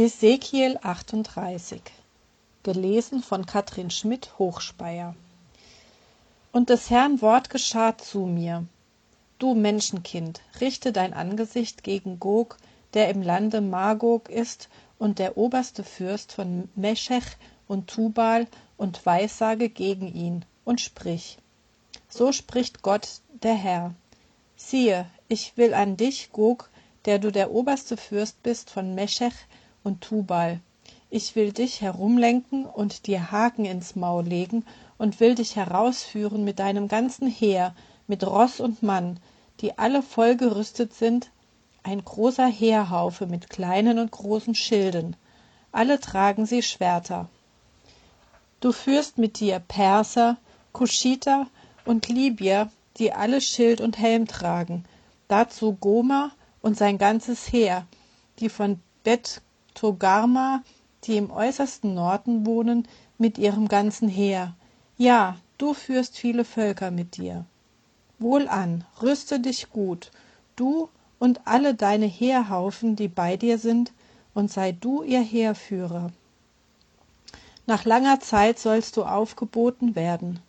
Hesekiel 38 Gelesen von Katrin Schmidt Hochspeyer Und des Herrn Wort geschah zu mir. Du Menschenkind, richte dein Angesicht gegen Gog, der im Lande Magog ist und der oberste Fürst von Meschech und Tubal, und weissage gegen ihn, und sprich. So spricht Gott, der Herr. Siehe, ich will an dich, Gog, der du der oberste Fürst bist von Meschech und Tubal. Ich will dich herumlenken und dir Haken ins Maul legen und will dich herausführen mit deinem ganzen Heer, mit Ross und Mann, die alle voll gerüstet sind, ein großer Heerhaufe mit kleinen und großen Schilden. Alle tragen sie Schwerter. Du führst mit dir Perser, Kuschiter und Libyer, die alle Schild und Helm tragen, dazu Goma und sein ganzes Heer, die von Togarma, die im äußersten Norden wohnen, mit ihrem ganzen Heer. Ja, du führst viele Völker mit dir. Wohlan, rüste dich gut, du und alle deine Heerhaufen, die bei dir sind, und sei du ihr Heerführer. Nach langer Zeit sollst du aufgeboten werden.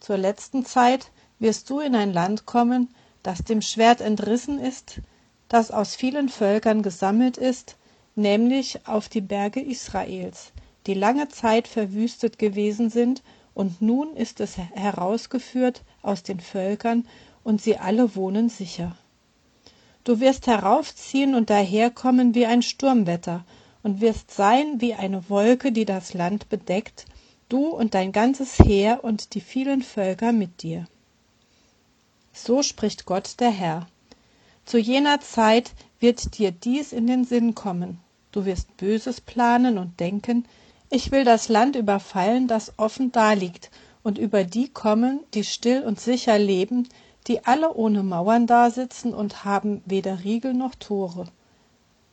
Zur letzten Zeit wirst du in ein Land kommen, das dem Schwert entrissen ist, das aus vielen Völkern gesammelt ist, nämlich auf die Berge Israels, die lange Zeit verwüstet gewesen sind, und nun ist es herausgeführt aus den Völkern, und sie alle wohnen sicher. Du wirst heraufziehen und daherkommen wie ein Sturmwetter, und wirst sein wie eine Wolke, die das Land bedeckt, du und dein ganzes Heer und die vielen Völker mit dir. So spricht Gott der Herr. Zu jener Zeit wird dir dies in den Sinn kommen du wirst Böses planen und denken, ich will das Land überfallen, das offen daliegt, und über die kommen, die still und sicher leben, die alle ohne Mauern dasitzen und haben weder Riegel noch Tore,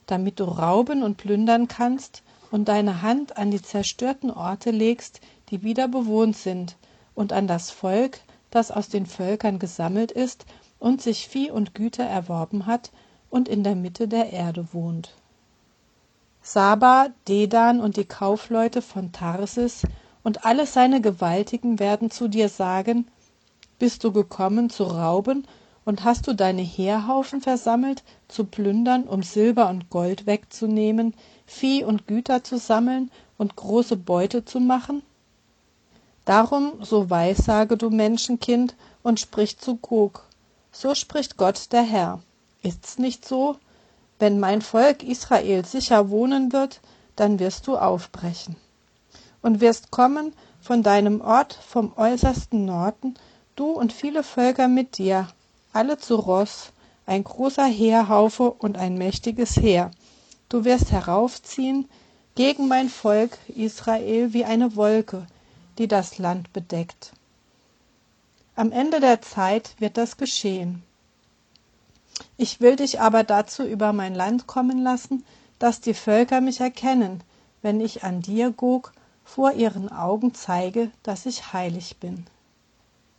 damit du rauben und plündern kannst und deine Hand an die zerstörten Orte legst, die wieder bewohnt sind, und an das Volk, das aus den Völkern gesammelt ist und sich Vieh und Güter erworben hat und in der Mitte der Erde wohnt. Saba, Dedan und die Kaufleute von Tarsis und alle seine Gewaltigen werden zu dir sagen, bist du gekommen zu rauben und hast du deine Heerhaufen versammelt, zu plündern, um Silber und Gold wegzunehmen, Vieh und Güter zu sammeln und große Beute zu machen? Darum, so weissage du Menschenkind und sprich zu Gog. So spricht Gott der Herr. Ist's nicht so? Wenn mein Volk Israel sicher wohnen wird, dann wirst du aufbrechen und wirst kommen von deinem Ort vom äußersten Norden, du und viele Völker mit dir, alle zu Ross, ein großer Heerhaufe und ein mächtiges Heer. Du wirst heraufziehen gegen mein Volk Israel wie eine Wolke, die das Land bedeckt. Am Ende der Zeit wird das geschehen. Ich will dich aber dazu über mein Land kommen lassen, dass die Völker mich erkennen, wenn ich an dir, Gog, vor ihren Augen zeige, dass ich heilig bin.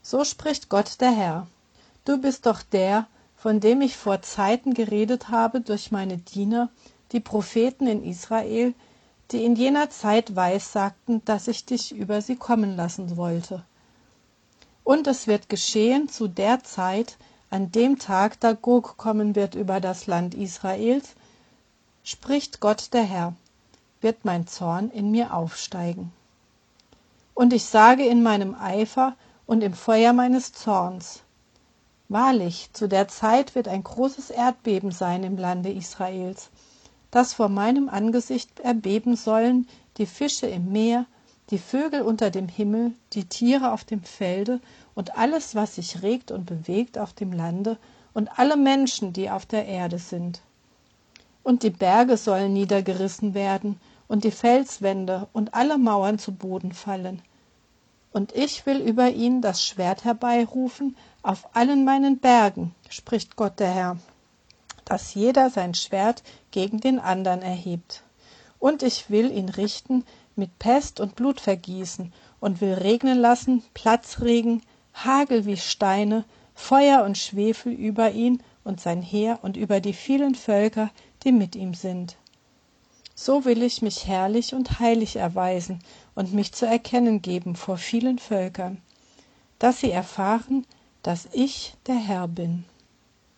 So spricht Gott der Herr. Du bist doch der, von dem ich vor Zeiten geredet habe durch meine Diener, die Propheten in Israel, die in jener Zeit weissagten, dass ich dich über sie kommen lassen wollte. Und es wird geschehen zu der Zeit, an dem Tag, da Gog kommen wird über das Land Israels, spricht Gott der Herr, wird mein Zorn in mir aufsteigen. Und ich sage in meinem Eifer und im Feuer meines Zorns, Wahrlich, zu der Zeit wird ein großes Erdbeben sein im Lande Israels, dass vor meinem Angesicht erbeben sollen die Fische im Meer, die Vögel unter dem Himmel, die Tiere auf dem Felde und alles, was sich regt und bewegt auf dem Lande und alle Menschen, die auf der Erde sind. Und die Berge sollen niedergerissen werden und die Felswände und alle Mauern zu Boden fallen. Und ich will über ihn das Schwert herbeirufen auf allen meinen Bergen, spricht Gott der Herr, dass jeder sein Schwert gegen den andern erhebt. Und ich will ihn richten mit Pest und Blutvergießen und will regnen lassen, Platzregen, Hagel wie Steine, Feuer und Schwefel über ihn und sein Heer und über die vielen Völker, die mit ihm sind. so will ich mich herrlich und heilig erweisen und mich zu erkennen geben vor vielen völkern dass sie erfahren dass ich der herr bin